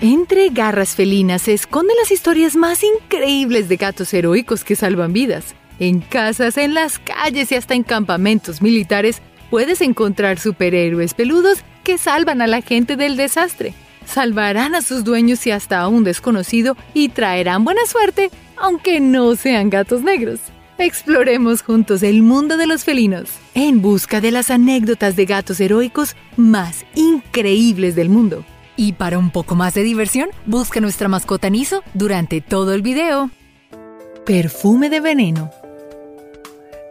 Entre garras felinas se esconden las historias más increíbles de gatos heroicos que salvan vidas. En casas, en las calles y hasta en campamentos militares puedes encontrar superhéroes peludos que salvan a la gente del desastre. Salvarán a sus dueños y hasta a un desconocido y traerán buena suerte, aunque no sean gatos negros. Exploremos juntos el mundo de los felinos en busca de las anécdotas de gatos heroicos más increíbles del mundo. Y para un poco más de diversión, busca nuestra mascota Niso durante todo el video. Perfume de veneno.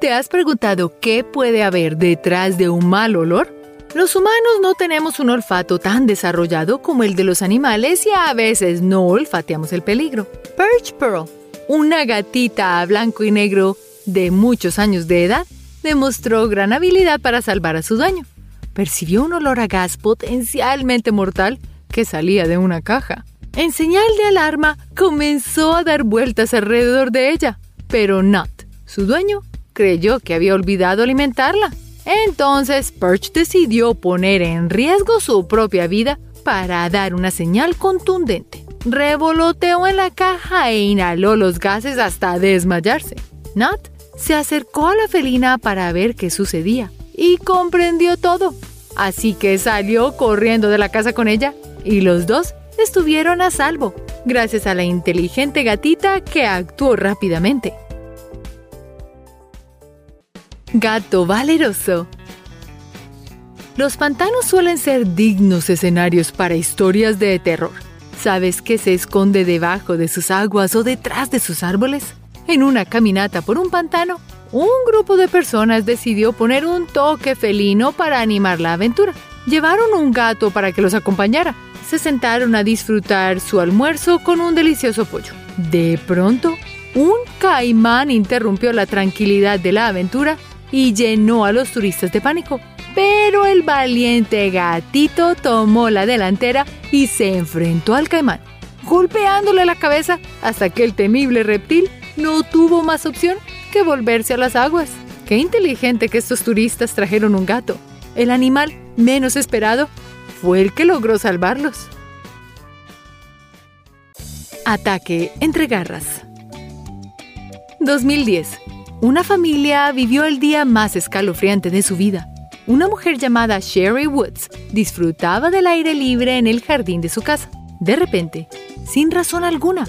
¿Te has preguntado qué puede haber detrás de un mal olor? Los humanos no tenemos un olfato tan desarrollado como el de los animales y a veces no olfateamos el peligro. Perch Pearl, una gatita a blanco y negro de muchos años de edad, demostró gran habilidad para salvar a su dueño. Percibió un olor a gas potencialmente mortal que salía de una caja. En señal de alarma, comenzó a dar vueltas alrededor de ella, pero Nut, su dueño, creyó que había olvidado alimentarla. Entonces, Perch decidió poner en riesgo su propia vida para dar una señal contundente. Revoloteó en la caja e inhaló los gases hasta desmayarse. Nut se acercó a la felina para ver qué sucedía y comprendió todo. Así que salió corriendo de la casa con ella y los dos estuvieron a salvo, gracias a la inteligente gatita que actuó rápidamente. Gato valeroso. Los pantanos suelen ser dignos escenarios para historias de terror. ¿Sabes qué se esconde debajo de sus aguas o detrás de sus árboles? En una caminata por un pantano, un grupo de personas decidió poner un toque felino para animar la aventura. Llevaron un gato para que los acompañara se sentaron a disfrutar su almuerzo con un delicioso pollo. De pronto, un caimán interrumpió la tranquilidad de la aventura y llenó a los turistas de pánico. Pero el valiente gatito tomó la delantera y se enfrentó al caimán, golpeándole la cabeza hasta que el temible reptil no tuvo más opción que volverse a las aguas. Qué inteligente que estos turistas trajeron un gato. El animal menos esperado fue el que logró salvarlos. Ataque entre garras. 2010. Una familia vivió el día más escalofriante de su vida. Una mujer llamada Sherry Woods disfrutaba del aire libre en el jardín de su casa. De repente, sin razón alguna,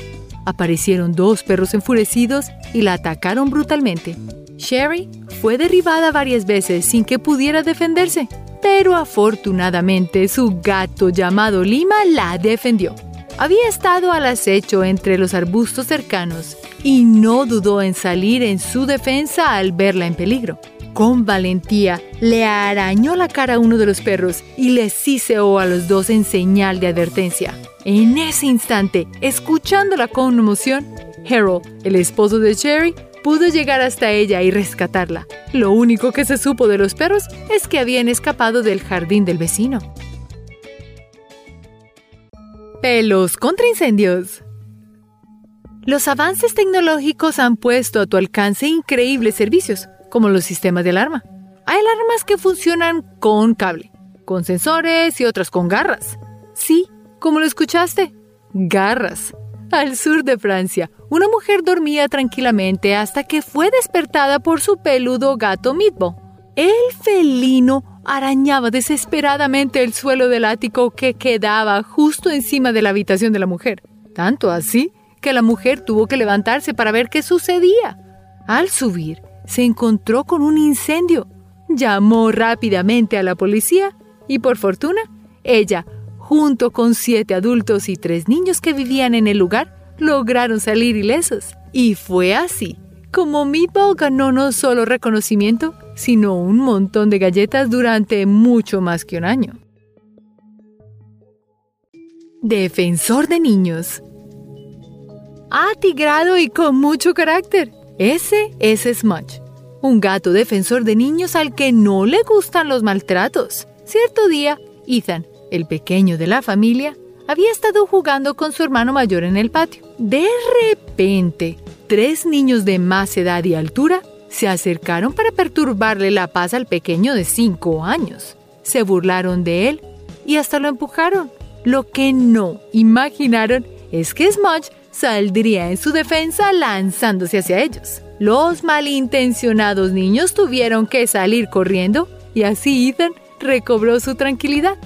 aparecieron dos perros enfurecidos y la atacaron brutalmente. Sherry fue derribada varias veces sin que pudiera defenderse pero afortunadamente su gato llamado Lima la defendió. Había estado al acecho entre los arbustos cercanos y no dudó en salir en su defensa al verla en peligro. Con valentía le arañó la cara a uno de los perros y le siseó a los dos en señal de advertencia. En ese instante, escuchando la conmoción, Harold, el esposo de Cherry, pudo llegar hasta ella y rescatarla. Lo único que se supo de los perros es que habían escapado del jardín del vecino. Pelos contra incendios. Los avances tecnológicos han puesto a tu alcance increíbles servicios, como los sistemas de alarma. Hay alarmas que funcionan con cable, con sensores y otras con garras. Sí, como lo escuchaste, garras. Al sur de Francia, una mujer dormía tranquilamente hasta que fue despertada por su peludo gato Mitbo. El felino arañaba desesperadamente el suelo del ático que quedaba justo encima de la habitación de la mujer. Tanto así que la mujer tuvo que levantarse para ver qué sucedía. Al subir, se encontró con un incendio. Llamó rápidamente a la policía y por fortuna, ella junto con siete adultos y tres niños que vivían en el lugar, lograron salir ilesos. Y fue así como Meatball ganó no solo reconocimiento, sino un montón de galletas durante mucho más que un año. Defensor de niños. Atigrado y con mucho carácter. Ese es Smudge, un gato defensor de niños al que no le gustan los maltratos. Cierto día, Ethan, el pequeño de la familia, había estado jugando con su hermano mayor en el patio. De repente, tres niños de más edad y altura se acercaron para perturbarle la paz al pequeño de cinco años. Se burlaron de él y hasta lo empujaron. Lo que no imaginaron es que Smudge saldría en su defensa lanzándose hacia ellos. Los malintencionados niños tuvieron que salir corriendo y así Ethan recobró su tranquilidad.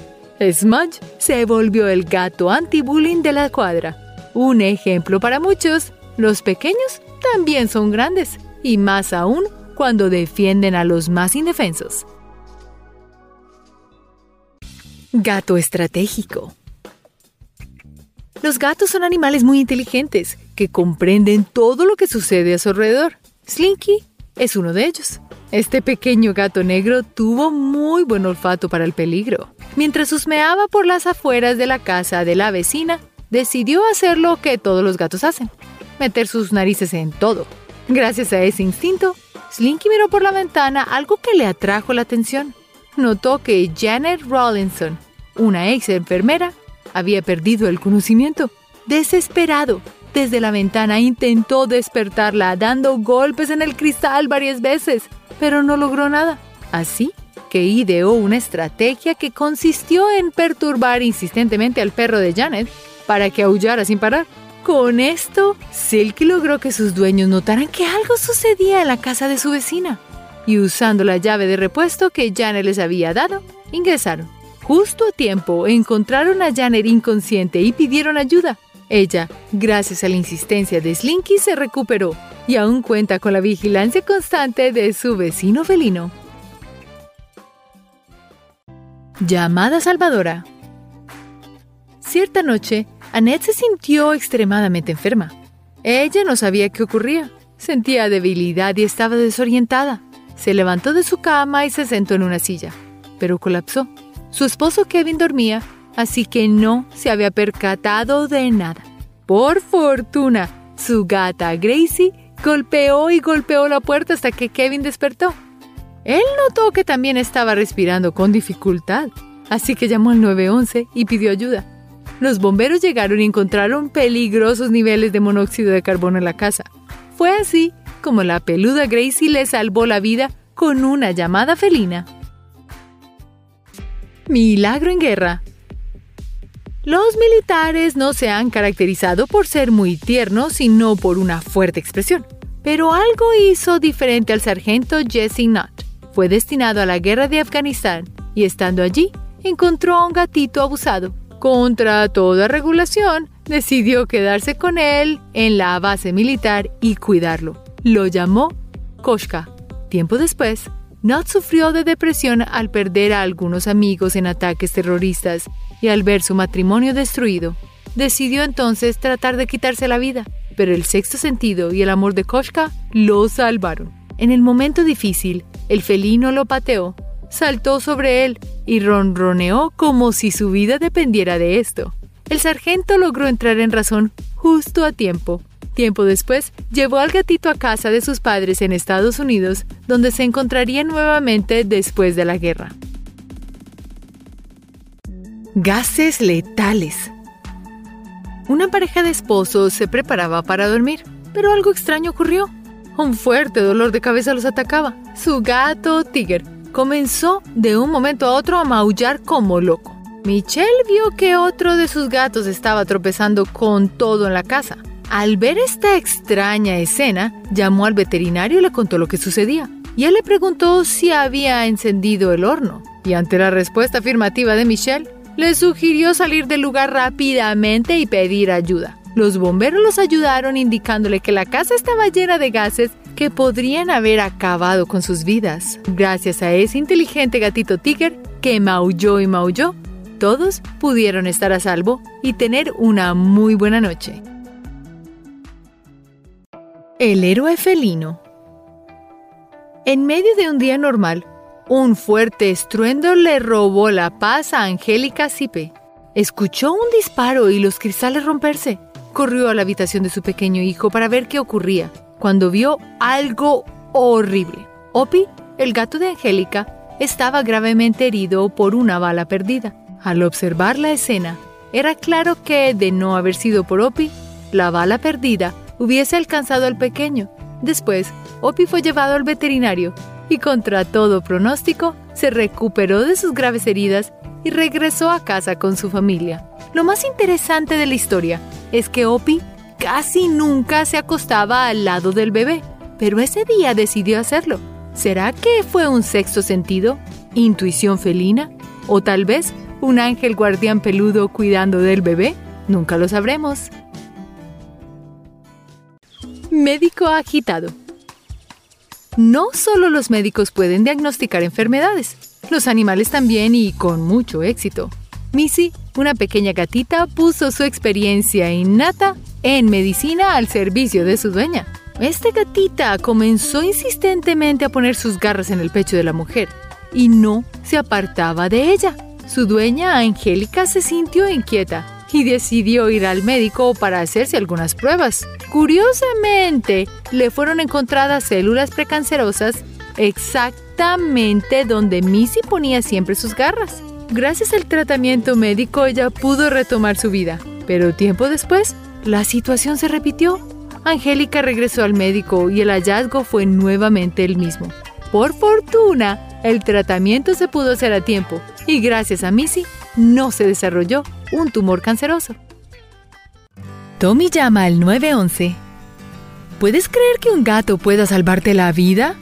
Smudge se volvió el gato anti-bullying de la cuadra. Un ejemplo para muchos, los pequeños también son grandes, y más aún cuando defienden a los más indefensos. Gato estratégico. Los gatos son animales muy inteligentes que comprenden todo lo que sucede a su alrededor. Slinky es uno de ellos. Este pequeño gato negro tuvo muy buen olfato para el peligro. Mientras husmeaba por las afueras de la casa de la vecina, decidió hacer lo que todos los gatos hacen, meter sus narices en todo. Gracias a ese instinto, Slinky miró por la ventana algo que le atrajo la atención. Notó que Janet Rawlinson, una ex enfermera, había perdido el conocimiento. Desesperado, desde la ventana intentó despertarla dando golpes en el cristal varias veces, pero no logró nada. Así que ideó una estrategia que consistió en perturbar insistentemente al perro de Janet para que aullara sin parar. Con esto, Silky logró que sus dueños notaran que algo sucedía en la casa de su vecina. Y usando la llave de repuesto que Janet les había dado, ingresaron. Justo a tiempo encontraron a Janet inconsciente y pidieron ayuda. Ella, gracias a la insistencia de Slinky, se recuperó y aún cuenta con la vigilancia constante de su vecino felino. Llamada Salvadora. Cierta noche, Annette se sintió extremadamente enferma. Ella no sabía qué ocurría. Sentía debilidad y estaba desorientada. Se levantó de su cama y se sentó en una silla, pero colapsó. Su esposo Kevin dormía, así que no se había percatado de nada. Por fortuna, su gata Gracie golpeó y golpeó la puerta hasta que Kevin despertó. Él notó que también estaba respirando con dificultad, así que llamó al 911 y pidió ayuda. Los bomberos llegaron y encontraron peligrosos niveles de monóxido de carbono en la casa. Fue así como la peluda Gracie le salvó la vida con una llamada felina. Milagro en guerra. Los militares no se han caracterizado por ser muy tiernos, sino por una fuerte expresión. Pero algo hizo diferente al sargento Jesse Nutt. Fue destinado a la guerra de Afganistán y estando allí, encontró a un gatito abusado contra toda regulación, decidió quedarse con él en la base militar y cuidarlo. Lo llamó Koshka. Tiempo después, Nott sufrió de depresión al perder a algunos amigos en ataques terroristas y al ver su matrimonio destruido. Decidió entonces tratar de quitarse la vida, pero el sexto sentido y el amor de Koshka lo salvaron. En el momento difícil, el felino lo pateó saltó sobre él y ronroneó como si su vida dependiera de esto. El sargento logró entrar en razón justo a tiempo. Tiempo después, llevó al gatito a casa de sus padres en Estados Unidos, donde se encontraría nuevamente después de la guerra. Gases letales. Una pareja de esposos se preparaba para dormir, pero algo extraño ocurrió. Un fuerte dolor de cabeza los atacaba. Su gato, Tiger, comenzó de un momento a otro a maullar como loco. Michelle vio que otro de sus gatos estaba tropezando con todo en la casa. Al ver esta extraña escena, llamó al veterinario y le contó lo que sucedía. Y él le preguntó si había encendido el horno. Y ante la respuesta afirmativa de Michelle, le sugirió salir del lugar rápidamente y pedir ayuda. Los bomberos los ayudaron indicándole que la casa estaba llena de gases que podrían haber acabado con sus vidas. Gracias a ese inteligente gatito Tiger que maulló y maulló, todos pudieron estar a salvo y tener una muy buena noche. El héroe felino. En medio de un día normal, un fuerte estruendo le robó la paz a Angélica Sipe. Escuchó un disparo y los cristales romperse. Corrió a la habitación de su pequeño hijo para ver qué ocurría cuando vio algo horrible. Opie, el gato de Angélica, estaba gravemente herido por una bala perdida. Al observar la escena, era claro que, de no haber sido por Opie, la bala perdida hubiese alcanzado al pequeño. Después, Opie fue llevado al veterinario y contra todo pronóstico, se recuperó de sus graves heridas y regresó a casa con su familia. Lo más interesante de la historia es que Opie casi nunca se acostaba al lado del bebé, pero ese día decidió hacerlo. ¿Será que fue un sexto sentido? ¿Intuición felina? ¿O tal vez un ángel guardián peludo cuidando del bebé? Nunca lo sabremos. Médico agitado. No solo los médicos pueden diagnosticar enfermedades, los animales también y con mucho éxito. Missy, una pequeña gatita, puso su experiencia innata en medicina al servicio de su dueña. Esta gatita comenzó insistentemente a poner sus garras en el pecho de la mujer y no se apartaba de ella. Su dueña, Angélica, se sintió inquieta y decidió ir al médico para hacerse algunas pruebas. Curiosamente, le fueron encontradas células precancerosas exactamente donde Missy ponía siempre sus garras. Gracias al tratamiento médico ella pudo retomar su vida, pero tiempo después la situación se repitió. Angélica regresó al médico y el hallazgo fue nuevamente el mismo. Por fortuna, el tratamiento se pudo hacer a tiempo y gracias a Missy no se desarrolló un tumor canceroso. Tommy llama al 911. ¿Puedes creer que un gato pueda salvarte la vida?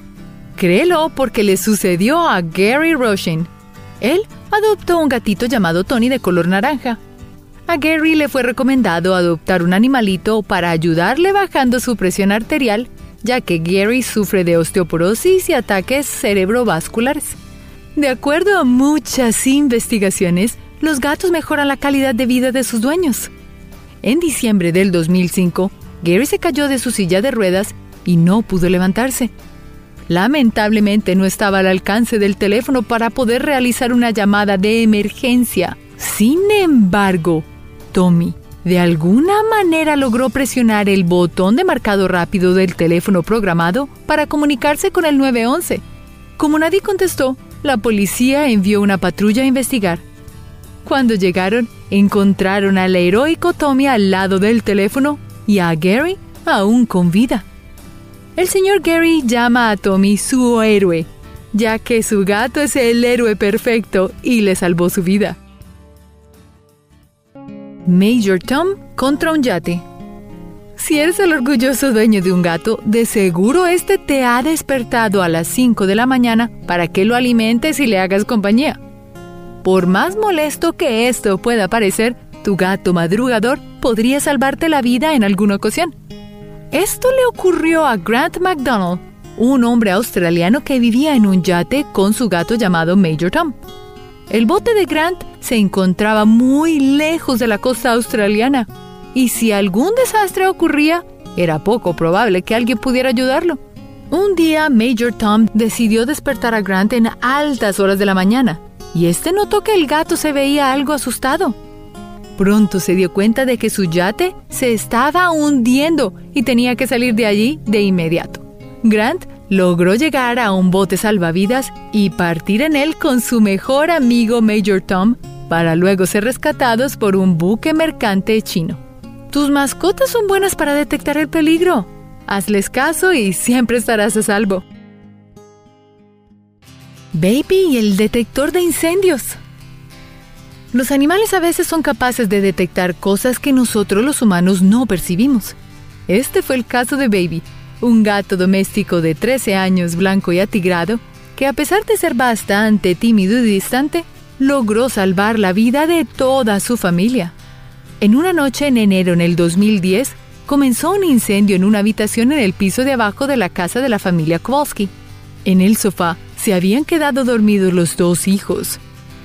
Créelo porque le sucedió a Gary Roshin. Él adoptó un gatito llamado Tony de color naranja. A Gary le fue recomendado adoptar un animalito para ayudarle bajando su presión arterial, ya que Gary sufre de osteoporosis y ataques cerebrovasculares. De acuerdo a muchas investigaciones, los gatos mejoran la calidad de vida de sus dueños. En diciembre del 2005, Gary se cayó de su silla de ruedas y no pudo levantarse. Lamentablemente no estaba al alcance del teléfono para poder realizar una llamada de emergencia. Sin embargo, Tommy de alguna manera logró presionar el botón de marcado rápido del teléfono programado para comunicarse con el 911. Como nadie contestó, la policía envió una patrulla a investigar. Cuando llegaron, encontraron al heroico Tommy al lado del teléfono y a Gary aún con vida. El señor Gary llama a Tommy su héroe, ya que su gato es el héroe perfecto y le salvó su vida. Major Tom contra un yate. Si eres el orgulloso dueño de un gato, de seguro este te ha despertado a las 5 de la mañana para que lo alimentes y le hagas compañía. Por más molesto que esto pueda parecer, tu gato madrugador podría salvarte la vida en alguna ocasión. Esto le ocurrió a Grant MacDonald, un hombre australiano que vivía en un yate con su gato llamado Major Tom. El bote de Grant se encontraba muy lejos de la costa australiana y si algún desastre ocurría, era poco probable que alguien pudiera ayudarlo. Un día Major Tom decidió despertar a Grant en altas horas de la mañana y este notó que el gato se veía algo asustado. Pronto se dio cuenta de que su yate se estaba hundiendo y tenía que salir de allí de inmediato. Grant logró llegar a un bote salvavidas y partir en él con su mejor amigo Major Tom para luego ser rescatados por un buque mercante chino. Tus mascotas son buenas para detectar el peligro. Hazles caso y siempre estarás a salvo. Baby y el detector de incendios. Los animales a veces son capaces de detectar cosas que nosotros los humanos no percibimos. Este fue el caso de Baby, un gato doméstico de 13 años blanco y atigrado, que a pesar de ser bastante tímido y distante, logró salvar la vida de toda su familia. En una noche en enero en el 2010, comenzó un incendio en una habitación en el piso de abajo de la casa de la familia Kowalski. En el sofá se habían quedado dormidos los dos hijos.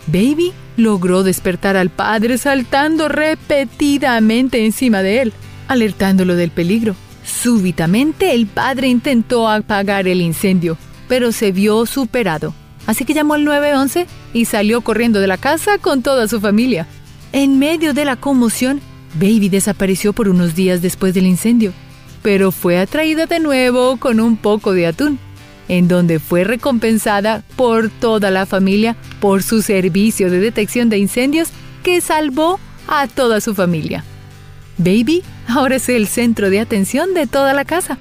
Baby logró despertar al padre saltando repetidamente encima de él, alertándolo del peligro. Súbitamente el padre intentó apagar el incendio, pero se vio superado. Así que llamó al 911 y salió corriendo de la casa con toda su familia. En medio de la conmoción, Baby desapareció por unos días después del incendio, pero fue atraída de nuevo con un poco de atún en donde fue recompensada por toda la familia por su servicio de detección de incendios que salvó a toda su familia. Baby ahora es el centro de atención de toda la casa.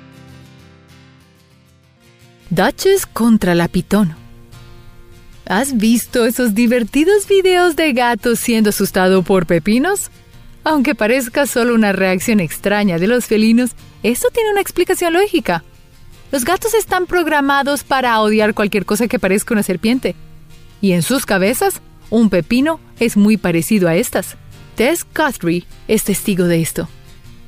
Duchess contra la pitón. ¿Has visto esos divertidos videos de gatos siendo asustado por pepinos? Aunque parezca solo una reacción extraña de los felinos, esto tiene una explicación lógica. Los gatos están programados para odiar cualquier cosa que parezca una serpiente. Y en sus cabezas, un pepino es muy parecido a estas. Tess Guthrie es testigo de esto.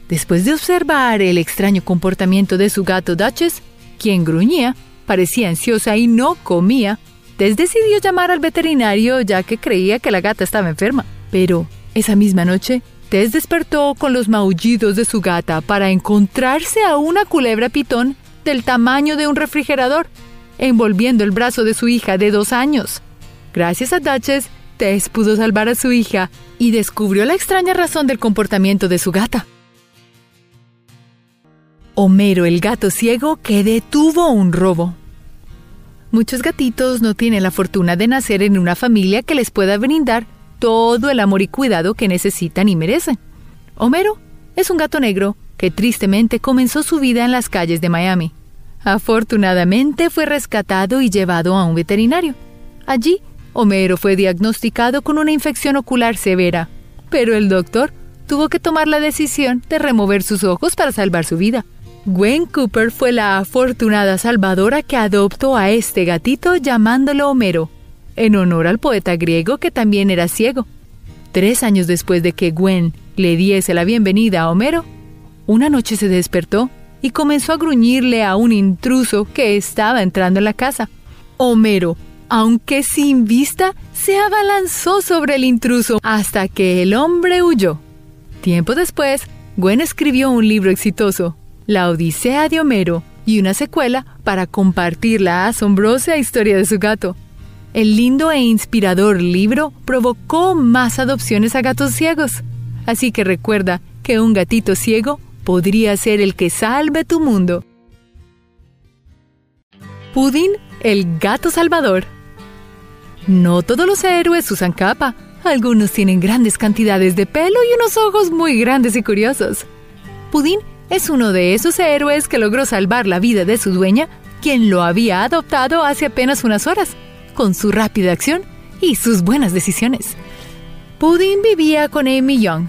Después de observar el extraño comportamiento de su gato Duchess, quien gruñía, parecía ansiosa y no comía, Tess decidió llamar al veterinario ya que creía que la gata estaba enferma. Pero esa misma noche, Tess despertó con los maullidos de su gata para encontrarse a una culebra pitón del tamaño de un refrigerador, envolviendo el brazo de su hija de dos años. Gracias a Duchess, Tess pudo salvar a su hija y descubrió la extraña razón del comportamiento de su gata. Homero el gato ciego que detuvo un robo. Muchos gatitos no tienen la fortuna de nacer en una familia que les pueda brindar todo el amor y cuidado que necesitan y merecen. Homero es un gato negro que tristemente comenzó su vida en las calles de Miami. Afortunadamente fue rescatado y llevado a un veterinario. Allí, Homero fue diagnosticado con una infección ocular severa, pero el doctor tuvo que tomar la decisión de remover sus ojos para salvar su vida. Gwen Cooper fue la afortunada salvadora que adoptó a este gatito llamándolo Homero, en honor al poeta griego que también era ciego. Tres años después de que Gwen le diese la bienvenida a Homero, una noche se despertó y comenzó a gruñirle a un intruso que estaba entrando en la casa. Homero, aunque sin vista, se abalanzó sobre el intruso hasta que el hombre huyó. Tiempo después, Gwen escribió un libro exitoso, la Odisea de Homero y una secuela para compartir la asombrosa historia de su gato. El lindo e inspirador libro provocó más adopciones a gatos ciegos. Así que recuerda que un gatito ciego podría ser el que salve tu mundo. Pudin, el gato salvador. No todos los héroes usan capa. Algunos tienen grandes cantidades de pelo y unos ojos muy grandes y curiosos. Pudin es uno de esos héroes que logró salvar la vida de su dueña, quien lo había adoptado hace apenas unas horas, con su rápida acción y sus buenas decisiones. Pudding vivía con Amy Young,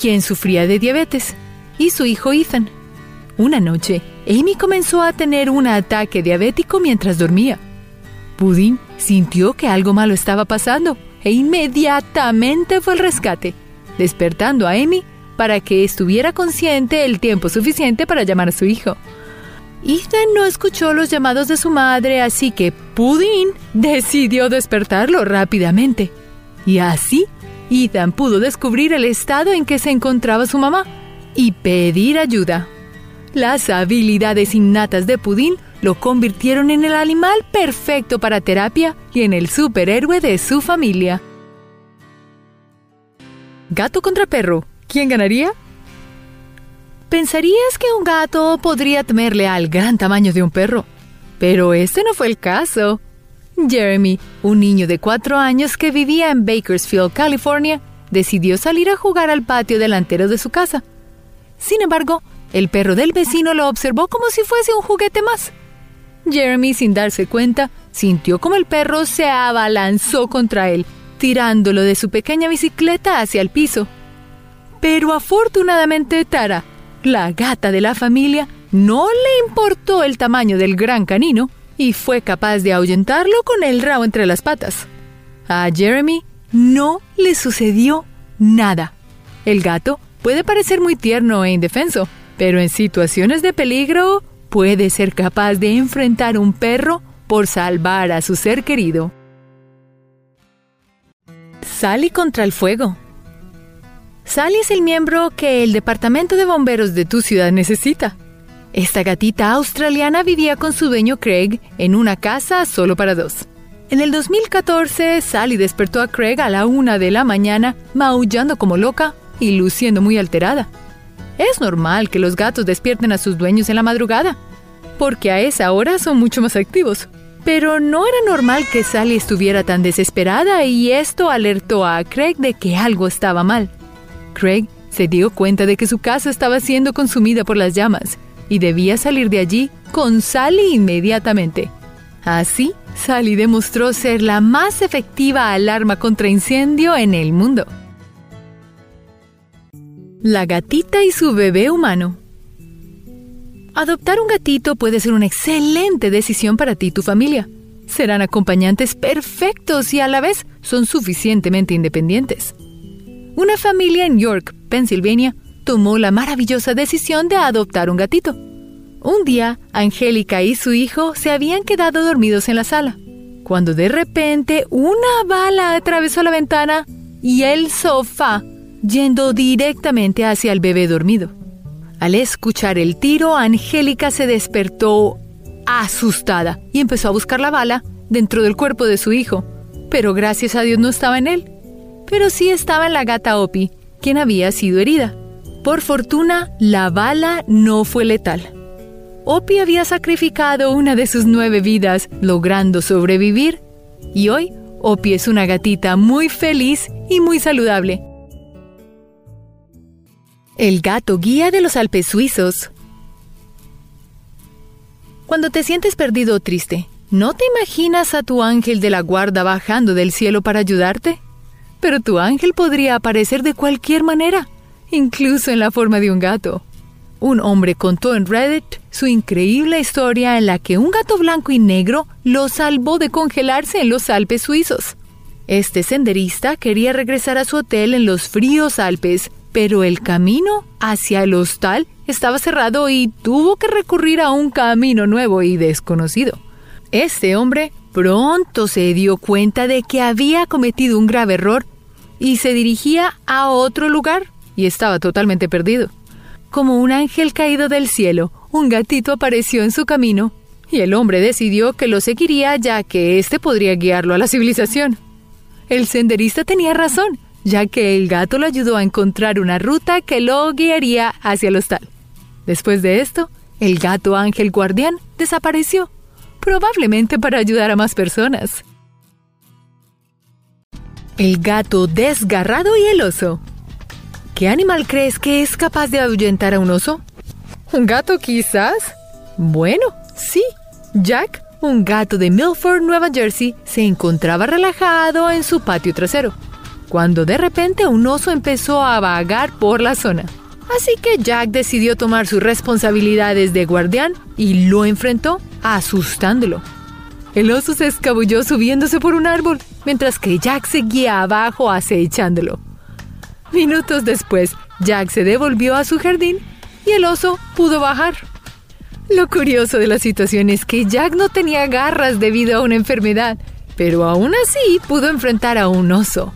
quien sufría de diabetes, y su hijo Ethan. Una noche, Amy comenzó a tener un ataque diabético mientras dormía. Pudding sintió que algo malo estaba pasando e inmediatamente fue al rescate, despertando a Amy para que estuviera consciente el tiempo suficiente para llamar a su hijo. Ethan no escuchó los llamados de su madre, así que Pudding decidió despertarlo rápidamente. Y así, Ethan pudo descubrir el estado en que se encontraba su mamá y pedir ayuda. Las habilidades innatas de Pudding lo convirtieron en el animal perfecto para terapia y en el superhéroe de su familia. Gato contra perro, ¿Quién ganaría? Pensarías que un gato podría temerle al gran tamaño de un perro, pero este no fue el caso. Jeremy, un niño de cuatro años que vivía en Bakersfield, California, decidió salir a jugar al patio delantero de su casa. Sin embargo, el perro del vecino lo observó como si fuese un juguete más. Jeremy, sin darse cuenta, sintió como el perro se abalanzó contra él, tirándolo de su pequeña bicicleta hacia el piso. Pero afortunadamente Tara, la gata de la familia, no le importó el tamaño del gran canino y fue capaz de ahuyentarlo con el rabo entre las patas. A Jeremy no le sucedió nada. El gato puede parecer muy tierno e indefenso, pero en situaciones de peligro puede ser capaz de enfrentar un perro por salvar a su ser querido. Sally contra el fuego. Sally es el miembro que el departamento de bomberos de tu ciudad necesita. Esta gatita australiana vivía con su dueño Craig en una casa solo para dos. En el 2014, Sally despertó a Craig a la una de la mañana, maullando como loca y luciendo muy alterada. Es normal que los gatos despierten a sus dueños en la madrugada, porque a esa hora son mucho más activos. Pero no era normal que Sally estuviera tan desesperada y esto alertó a Craig de que algo estaba mal. Craig se dio cuenta de que su casa estaba siendo consumida por las llamas y debía salir de allí con Sally inmediatamente. Así, Sally demostró ser la más efectiva alarma contra incendio en el mundo. La gatita y su bebé humano. Adoptar un gatito puede ser una excelente decisión para ti y tu familia. Serán acompañantes perfectos y a la vez son suficientemente independientes. Una familia en York, Pennsylvania, tomó la maravillosa decisión de adoptar un gatito. Un día, Angélica y su hijo se habían quedado dormidos en la sala, cuando de repente una bala atravesó la ventana y el sofá, yendo directamente hacia el bebé dormido. Al escuchar el tiro, Angélica se despertó asustada y empezó a buscar la bala dentro del cuerpo de su hijo, pero gracias a Dios no estaba en él, pero sí estaba en la gata Opie, quien había sido herida. Por fortuna, la bala no fue letal. Opie había sacrificado una de sus nueve vidas, logrando sobrevivir, y hoy Opie es una gatita muy feliz y muy saludable. El gato guía de los Alpes suizos. Cuando te sientes perdido o triste, ¿no te imaginas a tu ángel de la guarda bajando del cielo para ayudarte? Pero tu ángel podría aparecer de cualquier manera, incluso en la forma de un gato. Un hombre contó en Reddit su increíble historia en la que un gato blanco y negro lo salvó de congelarse en los Alpes suizos. Este senderista quería regresar a su hotel en los fríos Alpes, pero el camino hacia el hostal estaba cerrado y tuvo que recurrir a un camino nuevo y desconocido. Este hombre pronto se dio cuenta de que había cometido un grave error y se dirigía a otro lugar y estaba totalmente perdido. Como un ángel caído del cielo, un gatito apareció en su camino, y el hombre decidió que lo seguiría ya que éste podría guiarlo a la civilización. El senderista tenía razón, ya que el gato lo ayudó a encontrar una ruta que lo guiaría hacia el hostal. Después de esto, el gato ángel guardián desapareció, probablemente para ayudar a más personas. El gato desgarrado y el oso. ¿Qué animal crees que es capaz de ahuyentar a un oso? ¿Un gato quizás? Bueno, sí. Jack, un gato de Milford, Nueva Jersey, se encontraba relajado en su patio trasero, cuando de repente un oso empezó a vagar por la zona. Así que Jack decidió tomar sus responsabilidades de guardián y lo enfrentó, asustándolo. El oso se escabulló subiéndose por un árbol, mientras que Jack seguía abajo acechándolo. Minutos después, Jack se devolvió a su jardín y el oso pudo bajar. Lo curioso de la situación es que Jack no tenía garras debido a una enfermedad, pero aún así pudo enfrentar a un oso.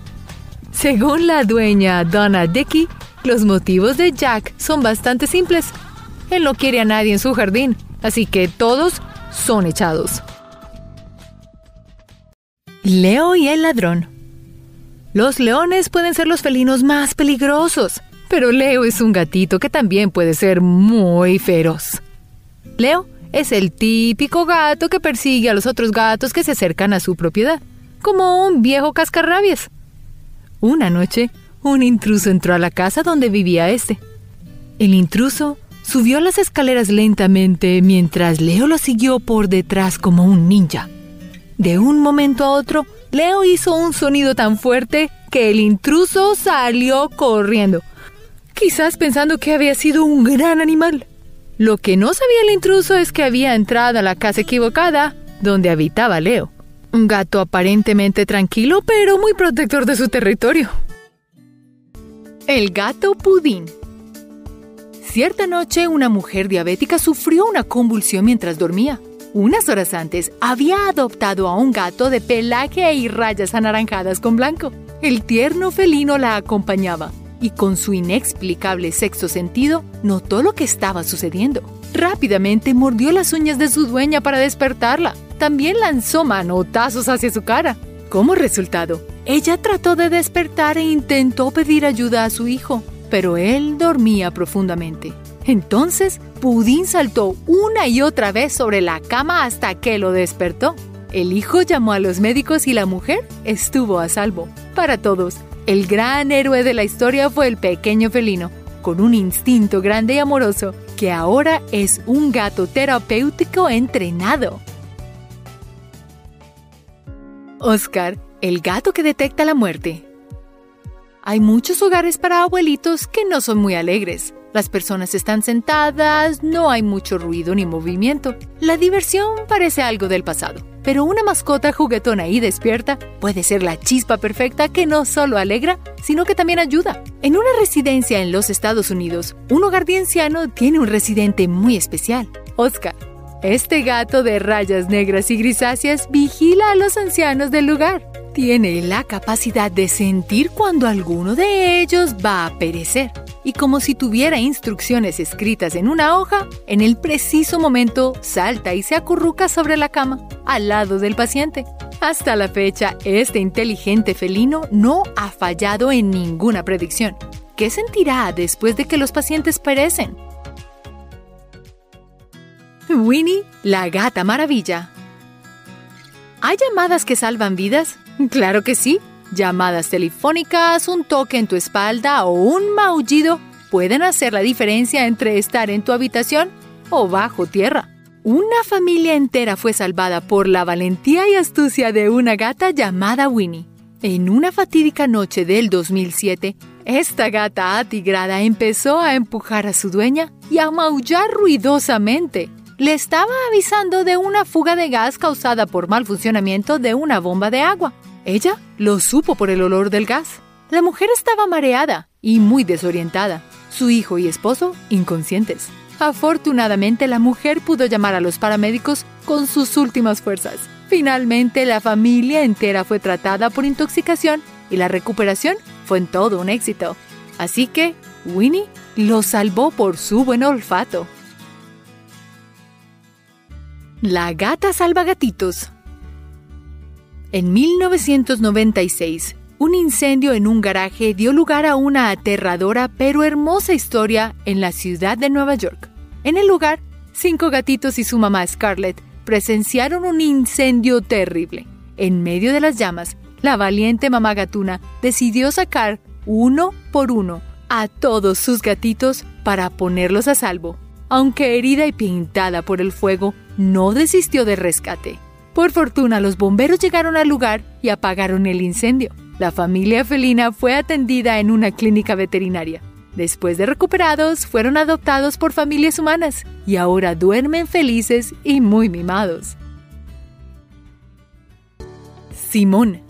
Según la dueña Donna Dickey, los motivos de Jack son bastante simples. Él no quiere a nadie en su jardín, así que todos son echados. Leo y el ladrón. Los leones pueden ser los felinos más peligrosos, pero Leo es un gatito que también puede ser muy feroz. Leo es el típico gato que persigue a los otros gatos que se acercan a su propiedad, como un viejo cascarrabias. Una noche, un intruso entró a la casa donde vivía este. El intruso subió las escaleras lentamente mientras Leo lo siguió por detrás como un ninja. De un momento a otro, Leo hizo un sonido tan fuerte que el intruso salió corriendo, quizás pensando que había sido un gran animal. Lo que no sabía el intruso es que había entrado a la casa equivocada, donde habitaba Leo. Un gato aparentemente tranquilo, pero muy protector de su territorio. El gato pudín. Cierta noche, una mujer diabética sufrió una convulsión mientras dormía. Unas horas antes había adoptado a un gato de pelaje y rayas anaranjadas con blanco. El tierno felino la acompañaba y con su inexplicable sexto sentido notó lo que estaba sucediendo. Rápidamente mordió las uñas de su dueña para despertarla. También lanzó manotazos hacia su cara. Como resultado, ella trató de despertar e intentó pedir ayuda a su hijo, pero él dormía profundamente. Entonces, Pudín saltó una y otra vez sobre la cama hasta que lo despertó. El hijo llamó a los médicos y la mujer estuvo a salvo. Para todos, el gran héroe de la historia fue el pequeño felino, con un instinto grande y amoroso, que ahora es un gato terapéutico entrenado. Oscar, el gato que detecta la muerte. Hay muchos hogares para abuelitos que no son muy alegres. Las personas están sentadas, no hay mucho ruido ni movimiento. La diversión parece algo del pasado. Pero una mascota juguetona y despierta puede ser la chispa perfecta que no solo alegra, sino que también ayuda. En una residencia en los Estados Unidos, un hogar de anciano tiene un residente muy especial, Oscar. Este gato de rayas negras y grisáceas vigila a los ancianos del lugar. Tiene la capacidad de sentir cuando alguno de ellos va a perecer. Y como si tuviera instrucciones escritas en una hoja, en el preciso momento salta y se acurruca sobre la cama, al lado del paciente. Hasta la fecha, este inteligente felino no ha fallado en ninguna predicción. ¿Qué sentirá después de que los pacientes perecen? Winnie, la gata maravilla. ¿Hay llamadas que salvan vidas? Claro que sí. Llamadas telefónicas, un toque en tu espalda o un maullido pueden hacer la diferencia entre estar en tu habitación o bajo tierra. Una familia entera fue salvada por la valentía y astucia de una gata llamada Winnie. En una fatídica noche del 2007, esta gata atigrada empezó a empujar a su dueña y a maullar ruidosamente le estaba avisando de una fuga de gas causada por mal funcionamiento de una bomba de agua. Ella lo supo por el olor del gas. La mujer estaba mareada y muy desorientada. Su hijo y esposo inconscientes. Afortunadamente la mujer pudo llamar a los paramédicos con sus últimas fuerzas. Finalmente la familia entera fue tratada por intoxicación y la recuperación fue en todo un éxito. Así que Winnie lo salvó por su buen olfato. La gata salva gatitos. En 1996, un incendio en un garaje dio lugar a una aterradora pero hermosa historia en la ciudad de Nueva York. En el lugar, cinco gatitos y su mamá Scarlett presenciaron un incendio terrible. En medio de las llamas, la valiente mamá gatuna decidió sacar uno por uno a todos sus gatitos para ponerlos a salvo. Aunque herida y pintada por el fuego, no desistió del rescate. Por fortuna, los bomberos llegaron al lugar y apagaron el incendio. La familia felina fue atendida en una clínica veterinaria. Después de recuperados, fueron adoptados por familias humanas y ahora duermen felices y muy mimados. Simón.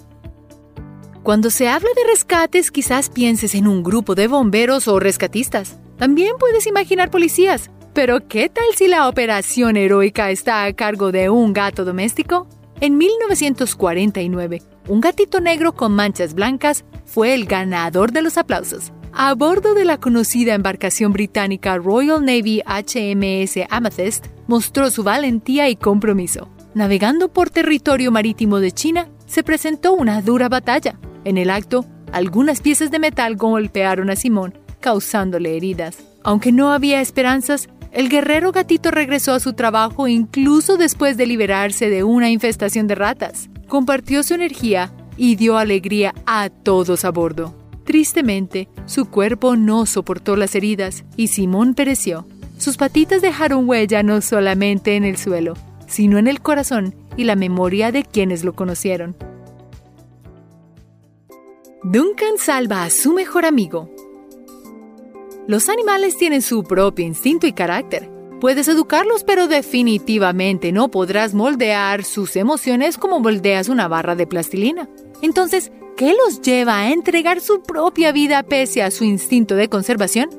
Cuando se habla de rescates, quizás pienses en un grupo de bomberos o rescatistas. También puedes imaginar policías, pero ¿qué tal si la operación heroica está a cargo de un gato doméstico? En 1949, un gatito negro con manchas blancas fue el ganador de los aplausos. A bordo de la conocida embarcación británica Royal Navy HMS Amethyst, mostró su valentía y compromiso. Navegando por territorio marítimo de China, se presentó una dura batalla. En el acto, algunas piezas de metal golpearon a Simón, causándole heridas. Aunque no había esperanzas, el guerrero gatito regresó a su trabajo incluso después de liberarse de una infestación de ratas. Compartió su energía y dio alegría a todos a bordo. Tristemente, su cuerpo no soportó las heridas y Simón pereció. Sus patitas dejaron huella no solamente en el suelo, sino en el corazón y la memoria de quienes lo conocieron. Duncan salva a su mejor amigo. Los animales tienen su propio instinto y carácter. Puedes educarlos, pero definitivamente no podrás moldear sus emociones como moldeas una barra de plastilina. Entonces, ¿qué los lleva a entregar su propia vida pese a su instinto de conservación?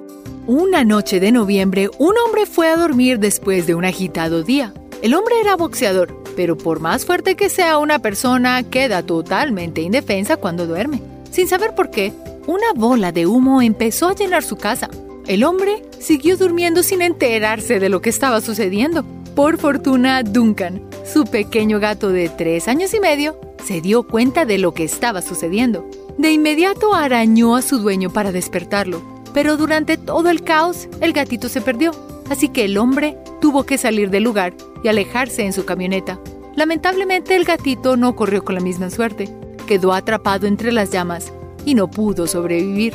Una noche de noviembre, un hombre fue a dormir después de un agitado día. El hombre era boxeador, pero por más fuerte que sea una persona, queda totalmente indefensa cuando duerme. Sin saber por qué, una bola de humo empezó a llenar su casa. El hombre siguió durmiendo sin enterarse de lo que estaba sucediendo. Por fortuna, Duncan, su pequeño gato de tres años y medio, se dio cuenta de lo que estaba sucediendo. De inmediato arañó a su dueño para despertarlo, pero durante todo el caos el gatito se perdió, así que el hombre tuvo que salir del lugar y alejarse en su camioneta. Lamentablemente el gatito no corrió con la misma suerte, quedó atrapado entre las llamas y no pudo sobrevivir.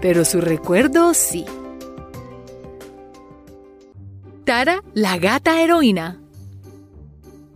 Pero su recuerdo sí. Tara, la gata heroína.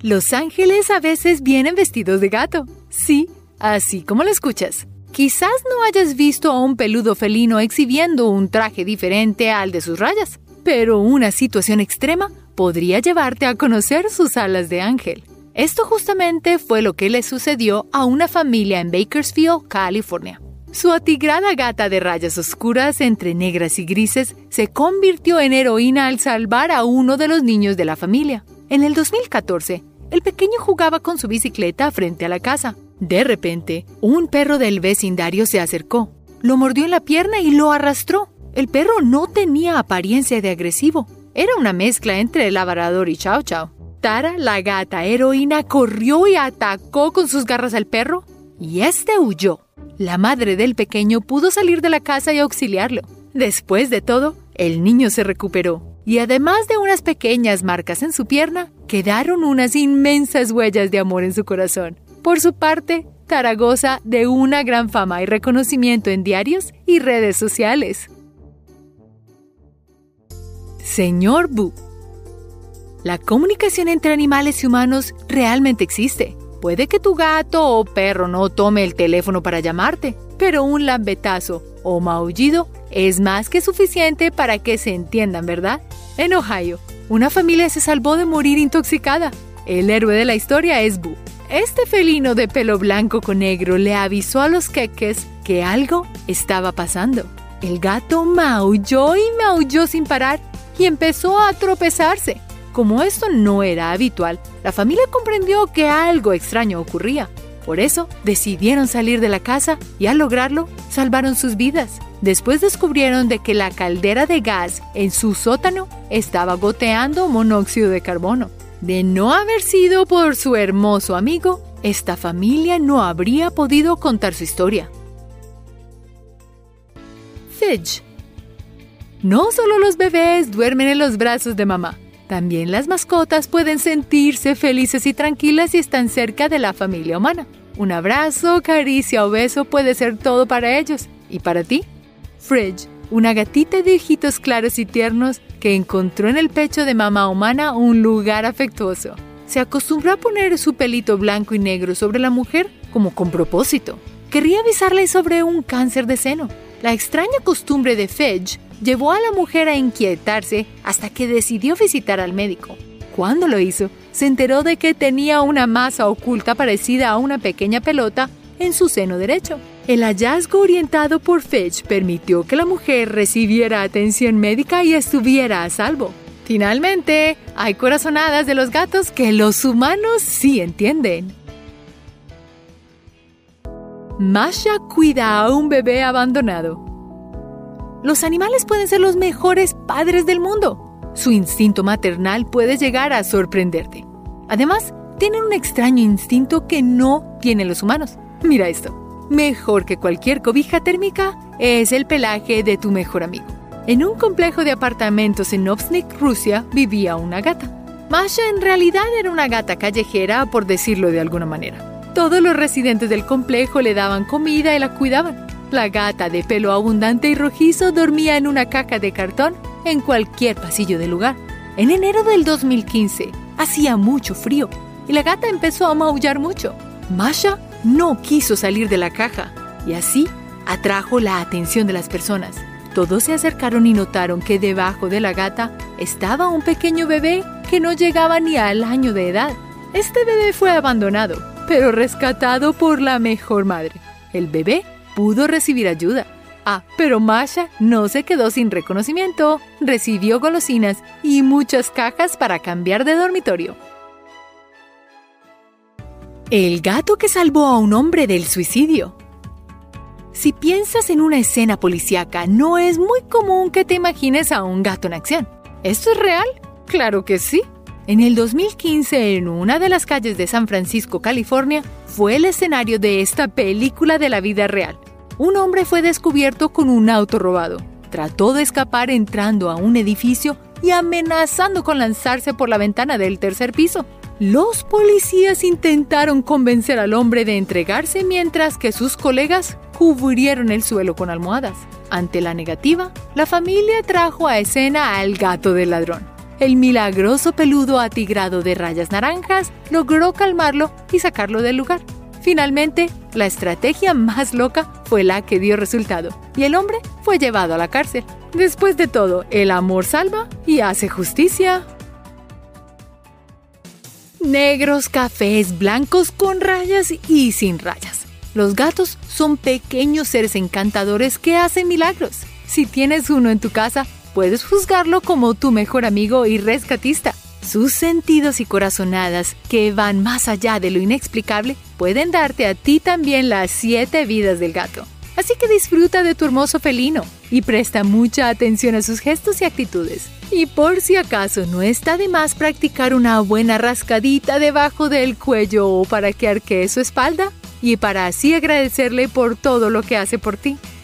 Los ángeles a veces vienen vestidos de gato. Sí, así como lo escuchas. Quizás no hayas visto a un peludo felino exhibiendo un traje diferente al de sus rayas, pero una situación extrema podría llevarte a conocer sus alas de ángel. Esto justamente fue lo que le sucedió a una familia en Bakersfield, California. Su atigrada gata de rayas oscuras entre negras y grises se convirtió en heroína al salvar a uno de los niños de la familia. En el 2014, el pequeño jugaba con su bicicleta frente a la casa. De repente, un perro del vecindario se acercó, lo mordió en la pierna y lo arrastró. El perro no tenía apariencia de agresivo, era una mezcla entre labrador y chao chao. Tara, la gata heroína, corrió y atacó con sus garras al perro, y este huyó. La madre del pequeño pudo salir de la casa y auxiliarlo. Después de todo, el niño se recuperó, y además de unas pequeñas marcas en su pierna, quedaron unas inmensas huellas de amor en su corazón. Por su parte, Tara goza de una gran fama y reconocimiento en diarios y redes sociales. Señor Bu. La comunicación entre animales y humanos realmente existe. Puede que tu gato o perro no tome el teléfono para llamarte, pero un lambetazo o maullido es más que suficiente para que se entiendan, ¿verdad? En Ohio, una familia se salvó de morir intoxicada. El héroe de la historia es Boo. Este felino de pelo blanco con negro le avisó a los queques que algo estaba pasando. El gato maulló y maulló sin parar y empezó a tropezarse. Como esto no era habitual, la familia comprendió que algo extraño ocurría. Por eso decidieron salir de la casa y al lograrlo salvaron sus vidas. Después descubrieron de que la caldera de gas en su sótano estaba goteando monóxido de carbono. De no haber sido por su hermoso amigo, esta familia no habría podido contar su historia. Fidge. No solo los bebés duermen en los brazos de mamá. También las mascotas pueden sentirse felices y tranquilas si están cerca de la familia humana. Un abrazo, caricia o beso puede ser todo para ellos. ¿Y para ti? Fridge, una gatita de ojitos claros y tiernos que encontró en el pecho de mamá humana un lugar afectuoso. Se acostumbró a poner su pelito blanco y negro sobre la mujer como con propósito. Querría avisarle sobre un cáncer de seno. La extraña costumbre de Fedge llevó a la mujer a inquietarse hasta que decidió visitar al médico. Cuando lo hizo, se enteró de que tenía una masa oculta parecida a una pequeña pelota en su seno derecho. El hallazgo orientado por Fetch permitió que la mujer recibiera atención médica y estuviera a salvo. Finalmente, hay corazonadas de los gatos que los humanos sí entienden. Masha cuida a un bebé abandonado. Los animales pueden ser los mejores padres del mundo. Su instinto maternal puede llegar a sorprenderte. Además, tienen un extraño instinto que no tienen los humanos. Mira esto. Mejor que cualquier cobija térmica es el pelaje de tu mejor amigo. En un complejo de apartamentos en Novsnik, Rusia, vivía una gata. Masha en realidad era una gata callejera, por decirlo de alguna manera. Todos los residentes del complejo le daban comida y la cuidaban. La gata de pelo abundante y rojizo dormía en una caja de cartón en cualquier pasillo del lugar. En enero del 2015 hacía mucho frío y la gata empezó a maullar mucho. Masha no quiso salir de la caja y así atrajo la atención de las personas. Todos se acercaron y notaron que debajo de la gata estaba un pequeño bebé que no llegaba ni al año de edad. Este bebé fue abandonado, pero rescatado por la mejor madre. El bebé pudo recibir ayuda. Ah, pero Masha no se quedó sin reconocimiento. Recibió golosinas y muchas cajas para cambiar de dormitorio. El gato que salvó a un hombre del suicidio. Si piensas en una escena policíaca, no es muy común que te imagines a un gato en acción. ¿Esto es real? Claro que sí. En el 2015, en una de las calles de San Francisco, California, fue el escenario de esta película de la vida real. Un hombre fue descubierto con un auto robado. Trató de escapar entrando a un edificio y amenazando con lanzarse por la ventana del tercer piso. Los policías intentaron convencer al hombre de entregarse mientras que sus colegas cubrieron el suelo con almohadas. Ante la negativa, la familia trajo a escena al gato del ladrón. El milagroso peludo atigrado de rayas naranjas logró calmarlo y sacarlo del lugar. Finalmente, la estrategia más loca fue la que dio resultado y el hombre fue llevado a la cárcel. Después de todo, el amor salva y hace justicia. Negros, cafés, blancos con rayas y sin rayas. Los gatos son pequeños seres encantadores que hacen milagros. Si tienes uno en tu casa, puedes juzgarlo como tu mejor amigo y rescatista. Sus sentidos y corazonadas, que van más allá de lo inexplicable, pueden darte a ti también las siete vidas del gato. Así que disfruta de tu hermoso felino y presta mucha atención a sus gestos y actitudes. Y por si acaso no está de más practicar una buena rascadita debajo del cuello o para que arquee su espalda y para así agradecerle por todo lo que hace por ti.